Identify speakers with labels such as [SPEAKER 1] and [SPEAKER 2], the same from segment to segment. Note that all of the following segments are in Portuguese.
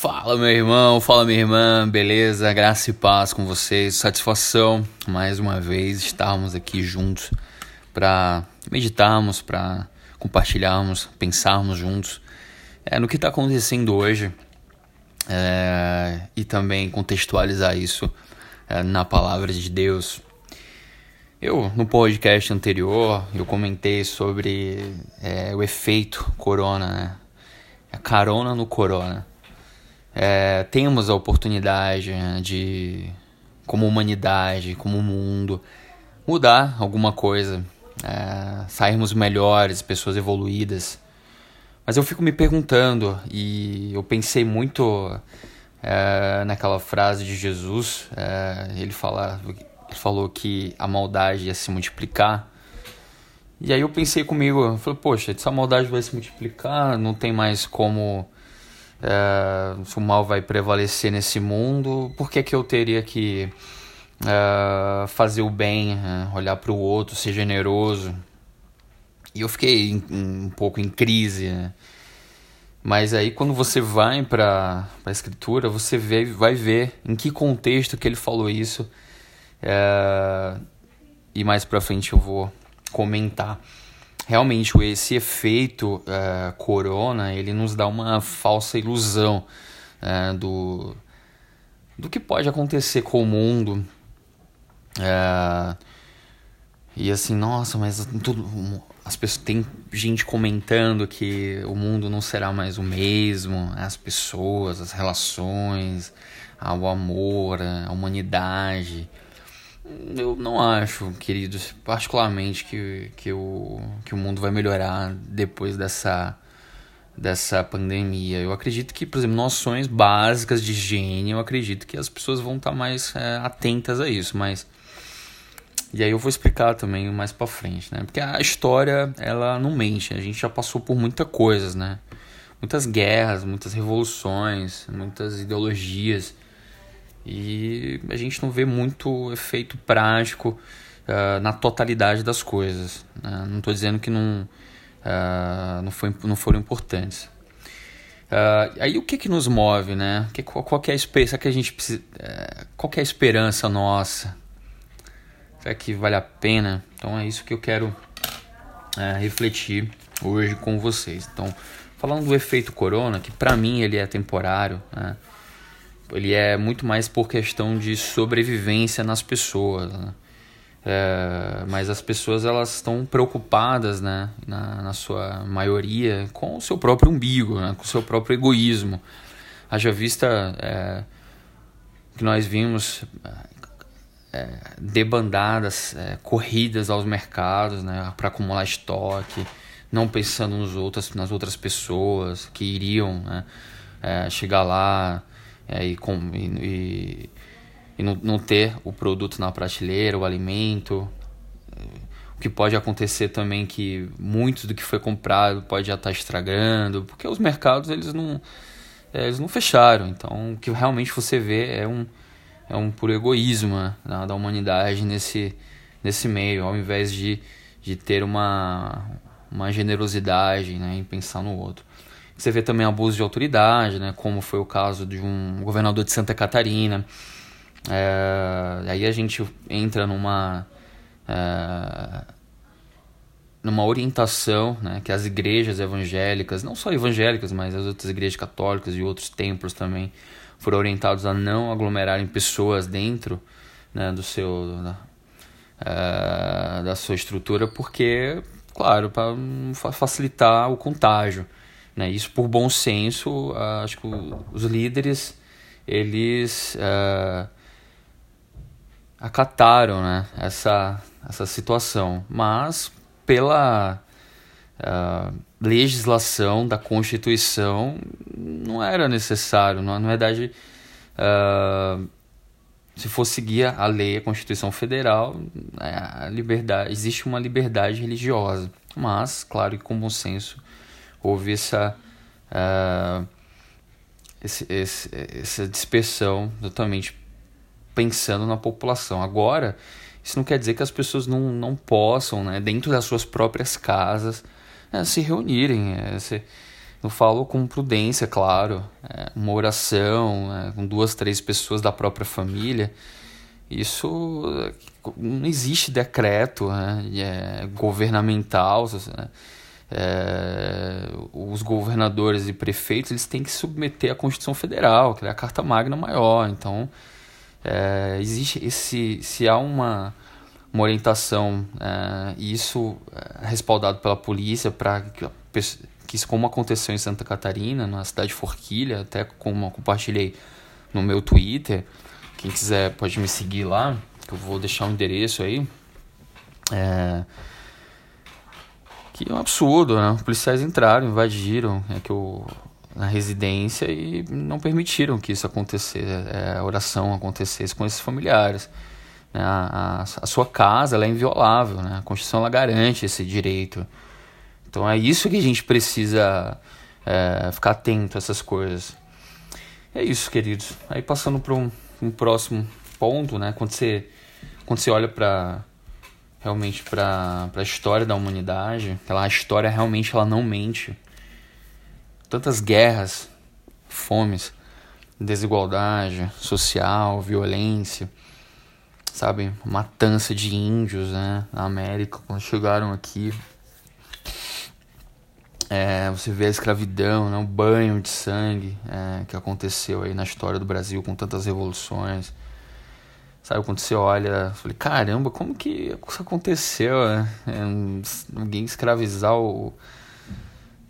[SPEAKER 1] Fala meu irmão, fala minha irmã, beleza? Graça e paz com vocês, satisfação mais uma vez estarmos aqui juntos para meditarmos, para compartilharmos, pensarmos juntos é, no que está acontecendo hoje é, e também contextualizar isso é, na palavra de Deus. Eu, no podcast anterior, eu comentei sobre é, o efeito corona, né? A carona no corona é, temos a oportunidade de, como humanidade, como mundo, mudar alguma coisa, é, sairmos melhores, pessoas evoluídas. Mas eu fico me perguntando, e eu pensei muito é, naquela frase de Jesus, é, ele, fala, ele falou que a maldade ia se multiplicar. E aí eu pensei comigo, eu falei, poxa, essa maldade vai se multiplicar, não tem mais como se o mal vai prevalecer nesse mundo, por que, que eu teria que é, fazer o bem, é, olhar para o outro, ser generoso? E eu fiquei um pouco em crise. Né? Mas aí quando você vai para a escritura, você vê, vai ver em que contexto que ele falou isso. E mais para frente eu vou comentar realmente esse efeito uh, corona ele nos dá uma falsa ilusão uh, do, do que pode acontecer com o mundo. Uh, e assim nossa mas tudo as pessoas tem gente comentando que o mundo não será mais o mesmo as pessoas as relações o amor a humanidade eu não acho, queridos, particularmente que, que, o, que o mundo vai melhorar depois dessa, dessa pandemia. Eu acredito que, por exemplo, noções básicas de higiene, eu acredito que as pessoas vão estar mais é, atentas a isso, mas... E aí eu vou explicar também mais para frente, né? Porque a história, ela não mente, a gente já passou por muitas coisas, né? Muitas guerras, muitas revoluções, muitas ideologias e a gente não vê muito efeito prático uh, na totalidade das coisas. Né? Não estou dizendo que não, uh, não, foi, não foram importantes. Uh, aí o que que nos move, né? Que, qual, qual que é a esperança que a gente precisa, uh, qual que é a esperança nossa? Será que vale a pena? Então é isso que eu quero uh, refletir hoje com vocês. Então, falando do efeito corona, que para mim ele é temporário, né? Ele é muito mais por questão de sobrevivência nas pessoas. Né? É, mas as pessoas elas estão preocupadas, né, na, na sua maioria, com o seu próprio umbigo, né, com o seu próprio egoísmo. Haja vista é, que nós vimos é, debandadas, é, corridas aos mercados né, para acumular estoque, não pensando nos outros, nas outras pessoas que iriam né, é, chegar lá é, e, com, e, e, não, não, ter o produto na prateleira, o alimento. O que pode acontecer também que muito do que foi comprado pode já estar tá estragando, porque os mercados eles não, é, eles não fecharam. Então o que realmente você vê é um, é um puro egoísmo né, da humanidade nesse, nesse meio, ao invés de, de ter uma, uma generosidade né, em pensar no outro. Você vê também abuso de autoridade, né, como foi o caso de um governador de Santa Catarina. É, aí a gente entra numa é, numa orientação né, que as igrejas evangélicas, não só evangélicas, mas as outras igrejas católicas e outros templos também foram orientados a não aglomerarem pessoas dentro né, do seu da, é, da sua estrutura, porque, claro, para facilitar o contágio. Né? Isso por bom senso, uh, acho que os líderes eles uh, acataram né? essa, essa situação, mas pela uh, legislação da Constituição não era necessário, na verdade se for seguir a lei, a Constituição Federal, a liberdade, existe uma liberdade religiosa. Mas, claro que com bom senso, houve essa, uh, esse, esse, essa dispersão totalmente pensando na população. Agora, isso não quer dizer que as pessoas não, não possam, né, dentro das suas próprias casas, né, se reunirem, é, se, Eu falo com prudência, claro, é, uma oração, com duas, três pessoas da própria família. Isso não existe decreto né, é, governamental. Né, é, os governadores e prefeitos eles têm que submeter à Constituição Federal, que é a Carta Magna maior. Então, é, existe esse, se há uma, uma orientação é, e isso é respaldado pela polícia para que, que isso como aconteceu em Santa Catarina, na cidade de Forquilha, até como compartilhei no meu Twitter, quem quiser pode me seguir lá, que eu vou deixar o um endereço aí. É, que é um absurdo, né? Os policiais entraram, invadiram é que o, residência e não permitiram que isso acontecesse, é, a oração acontecesse com esses familiares. Né? A, a, a, sua casa é inviolável, né? a Constituição ela garante esse direito. Então é isso que a gente precisa é, ficar atento a essas coisas. É isso, queridos. Aí passando para um, um próximo ponto, né? Quando você, quando você olha para realmente para a história da humanidade, ela, a história realmente ela não mente. Tantas guerras, fomes, desigualdade social, violência, sabe, matança de índios, né, na América quando chegaram aqui. É, você vê a escravidão, né, o banho de sangue é, que aconteceu aí na história do Brasil com tantas revoluções Sabe, quando você olha, falei, caramba, como que isso aconteceu? Né? É, escravizar o,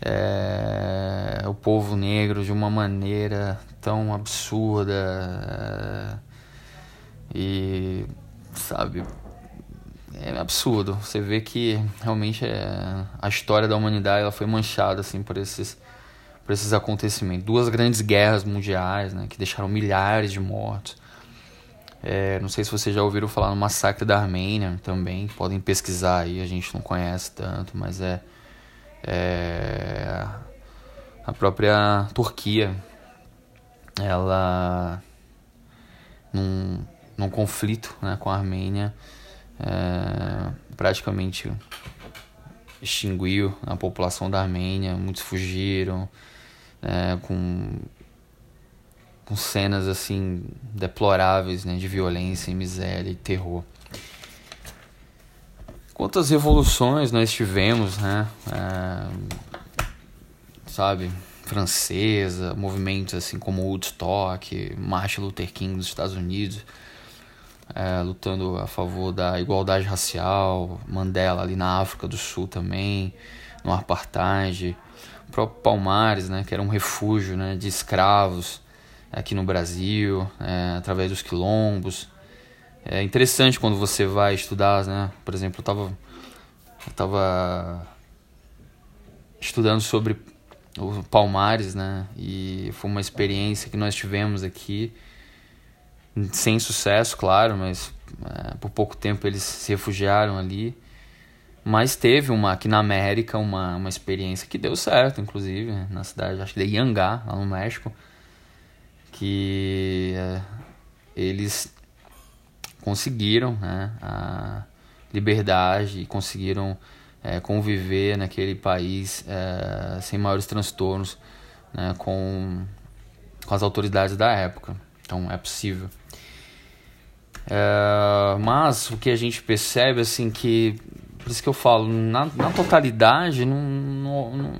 [SPEAKER 1] é, o povo negro de uma maneira tão absurda é, e, sabe, é absurdo. Você vê que realmente é, a história da humanidade ela foi manchada assim por esses por esses acontecimentos. Duas grandes guerras mundiais, né, que deixaram milhares de mortos. É, não sei se vocês já ouviram falar no massacre da Armênia também, podem pesquisar aí, a gente não conhece tanto, mas é, é a própria Turquia, ela num, num conflito né, com a Armênia é, praticamente extinguiu a população da Armênia, muitos fugiram é, com com cenas assim deploráveis, né, de violência, miséria e terror. Quantas revoluções nós tivemos, né? É, sabe, francesa, movimentos assim como Woodstock, Martin Luther King dos Estados Unidos, é, lutando a favor da igualdade racial, Mandela ali na África do Sul também, no apartheid, o próprio Palmares, né, que era um refúgio, né, de escravos aqui no Brasil, é, através dos quilombos. É interessante quando você vai estudar, né? Por exemplo, eu estava eu tava estudando sobre o Palmares, né? E foi uma experiência que nós tivemos aqui, sem sucesso, claro, mas é, por pouco tempo eles se refugiaram ali. Mas teve uma aqui na América uma, uma experiência que deu certo, inclusive, na cidade, acho que de Yangá, lá no México que é, eles conseguiram né, a liberdade e conseguiram é, conviver naquele país é, sem maiores transtornos né, com, com as autoridades da época. Então é possível. É, mas o que a gente percebe assim que por isso que eu falo na, na totalidade não, não, não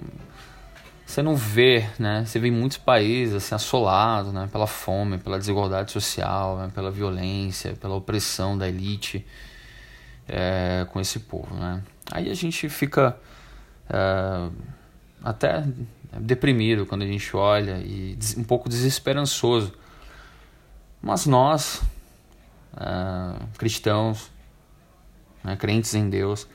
[SPEAKER 1] você não vê, né? Você vê muitos países assim assolados, né? Pela fome, pela desigualdade social, né? pela violência, pela opressão da elite é, com esse povo, né? Aí a gente fica é, até deprimido quando a gente olha e um pouco desesperançoso. Mas nós, é, cristãos, né? crentes em Deus,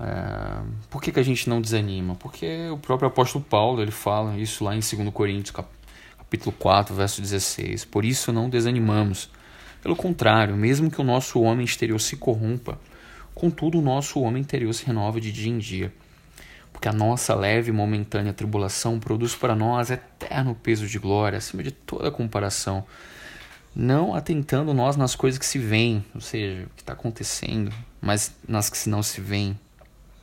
[SPEAKER 1] é, por que, que a gente não desanima? Porque o próprio apóstolo Paulo ele fala isso lá em 2 Coríntios capítulo 4, verso 16. Por isso não desanimamos. Pelo contrário, mesmo que o nosso homem exterior se corrompa, contudo o nosso homem interior se renova de dia em dia. Porque a nossa leve e momentânea tribulação produz para nós eterno peso de glória, acima de toda comparação. Não atentando nós nas coisas que se veem, ou seja, o que está acontecendo, mas nas que não se veem,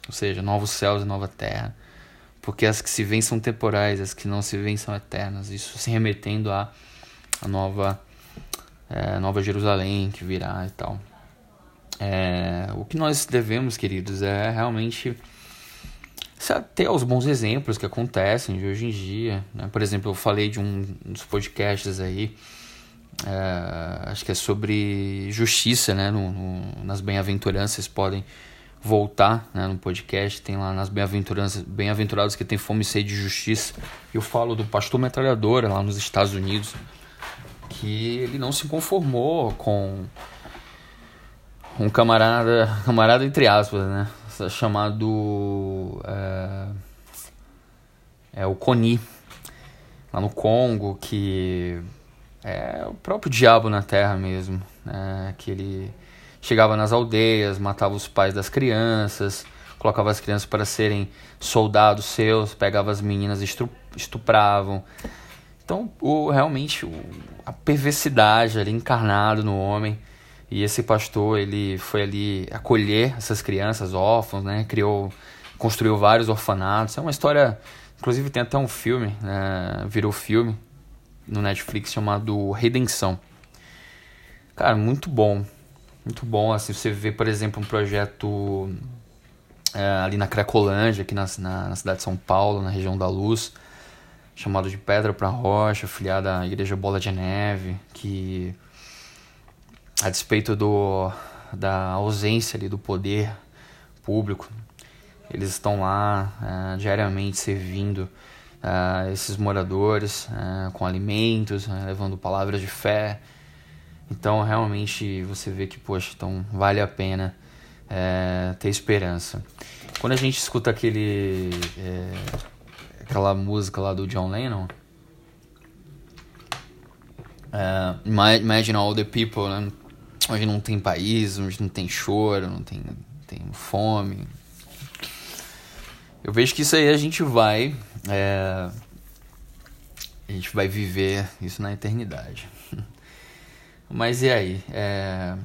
[SPEAKER 1] ou seja, novos céus e nova terra, porque as que se veem são temporais, as que não se veem são eternas. Isso se remetendo à, nova, é, nova Jerusalém que virá e tal. É, o que nós devemos, queridos, é realmente ter os bons exemplos que acontecem de hoje em dia. Né? Por exemplo, eu falei de um dos podcasts aí, é, acho que é sobre justiça, né? No, no, nas bem-aventuranças podem voltar né, no podcast, tem lá nas bem-aventuranças, bem-aventurados que tem fome e sede de justiça. Eu falo do pastor metralhadora lá nos Estados Unidos, que ele não se conformou com um camarada, camarada entre aspas, né, chamado é, é o Coni, lá no Congo, que é o próprio diabo na terra mesmo, né, que ele chegava nas aldeias, matava os pais das crianças, colocava as crianças para serem soldados seus, pegava as meninas e estupravam. Então, o, realmente, o, a perversidade ali encarnado no homem. E esse pastor, ele foi ali acolher essas crianças órfãos, né? Criou, construiu vários orfanatos. É uma história, inclusive tem até um filme, né? virou filme no Netflix chamado Redenção. Cara, muito bom. Muito bom, assim, você vê, por exemplo, um projeto é, ali na Cracolândia, aqui na, na, na, cidade de São Paulo, na região da Luz, chamado de Pedra para Rocha, filiada à Igreja Bola de Neve, que a despeito do, da ausência ali do poder público, eles estão lá é, diariamente servindo é, esses moradores é, com alimentos, é, levando palavras de fé, então realmente você vê que, poxa, então vale a pena é, ter esperança. Quando a gente escuta aquele. É, aquela música lá do John Lennon. É, Imagine all the people, né? Hoje não tem país, hoje não tem choro, não tem, tem fome. Eu vejo que isso aí a gente vai. É, a gente vai viver isso na eternidade. Mas e aí? É...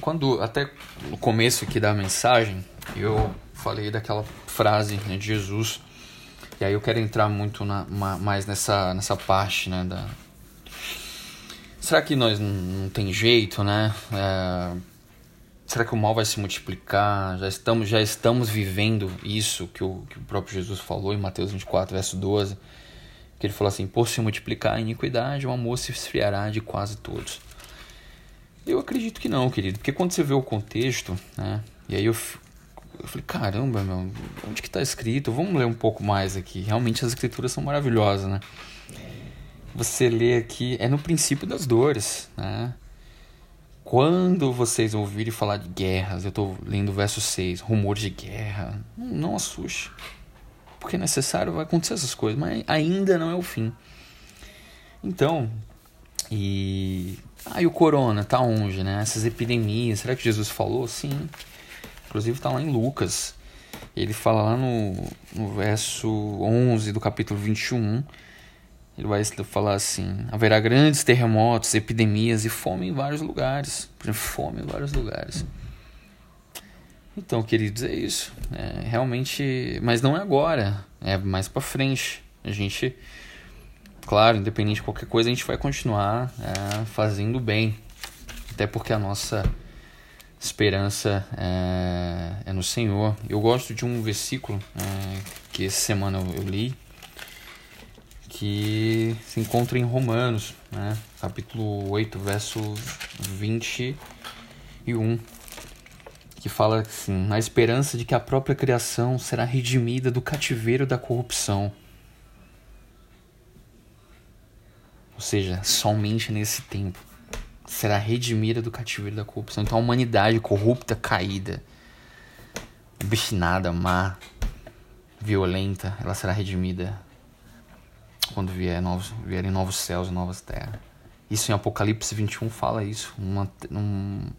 [SPEAKER 1] Quando, até no começo aqui da mensagem, eu falei daquela frase né, de Jesus. E aí eu quero entrar muito na, mais nessa, nessa parte, né? Da... Será que nós não, não tem jeito, né? É... Será que o mal vai se multiplicar? Já estamos, já estamos vivendo isso que o, que o próprio Jesus falou em Mateus 24, verso 12. Que ele falou assim: Por se multiplicar a iniquidade, o amor se esfriará de quase todos. Eu acredito que não, querido, porque quando você vê o contexto, né? E aí eu, eu falei, caramba, meu, onde que tá escrito? Vamos ler um pouco mais aqui. Realmente as escrituras são maravilhosas, né? Você lê aqui, é no princípio das dores, né? Quando vocês ouvirem falar de guerras, eu estou lendo o verso 6, rumores de guerra, não assuste. Porque é necessário, vai acontecer essas coisas, mas ainda não é o fim. Então, e ah, e o corona tá onde, né? Essas epidemias, será que Jesus falou? Sim. Inclusive tá lá em Lucas. Ele fala lá no, no verso 11 do capítulo 21. Ele vai falar assim: haverá grandes terremotos, epidemias e fome em vários lugares. Fome em vários lugares. Então, queridos, é isso. É, realmente, mas não é agora, é mais para frente. A gente claro, independente de qualquer coisa, a gente vai continuar é, fazendo bem. Até porque a nossa esperança é, é, no Senhor. Eu gosto de um versículo é, que essa semana eu, li, que se encontra em Romanos, né, capítulo 8, verso 21, que fala assim: na esperança de que a própria criação será redimida do cativeiro da corrupção Ou seja, somente nesse tempo será redimida do cativeiro da corrupção. Então a humanidade corrupta, caída, obstinada, má, violenta, ela será redimida quando vier novos, vierem novos céus e novas terras. Isso em Apocalipse 21 fala isso. Uma, um,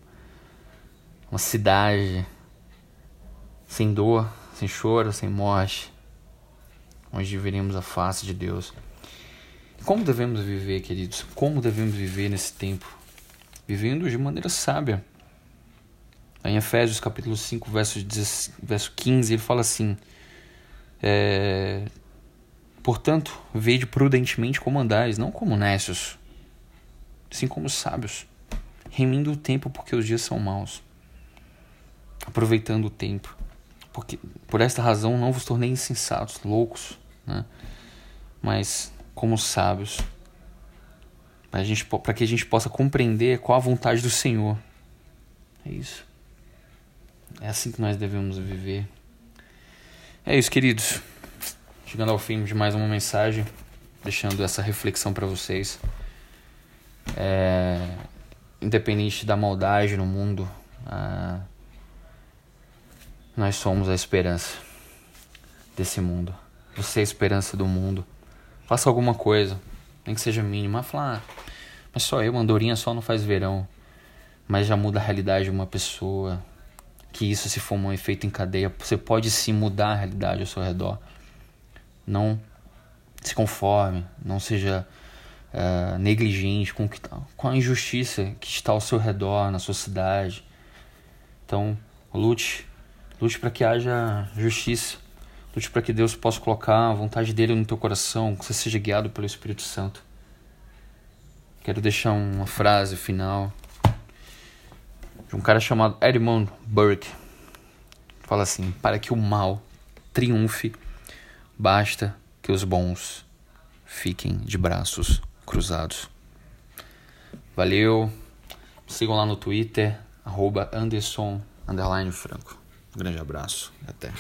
[SPEAKER 1] uma cidade sem dor, sem choro, sem morte, onde veremos a face de Deus. Como devemos viver, queridos? Como devemos viver nesse tempo? Vivendo de maneira sábia. Em Efésios capítulo 5, verso, 15, ele fala assim: É... Portanto, vede prudentemente como andais, não como nécios, assim como sábios, remindo o tempo porque os dias são maus, aproveitando o tempo, porque por esta razão não vos tornei insensatos, loucos, né? mas como sábios, para que a gente possa compreender qual a vontade do Senhor. É isso. É assim que nós devemos viver. É isso, queridos. Chegando ao fim de mais uma mensagem, deixando essa reflexão para vocês. É, independente da maldade no mundo, a, nós somos a esperança desse mundo. Você é a esperança do mundo. Faça alguma coisa, nem que seja mínima. Falar, ah, mas só eu, andorinha só não faz verão. Mas já muda a realidade de uma pessoa. Que isso se for um efeito em cadeia, você pode sim mudar a realidade ao seu redor. Não se conforme, não seja uh, negligente com, que, com a injustiça que está ao seu redor, na sua cidade. Então, lute, lute para que haja justiça Lute para que Deus possa colocar a vontade dele no teu coração, que você seja guiado pelo Espírito Santo. Quero deixar uma frase final de um cara chamado Edmund Burke. Fala assim: Para que o mal triunfe, basta que os bons fiquem de braços cruzados. Valeu. Sigam lá no Twitter, arroba Anderson Franco. Um grande abraço e até.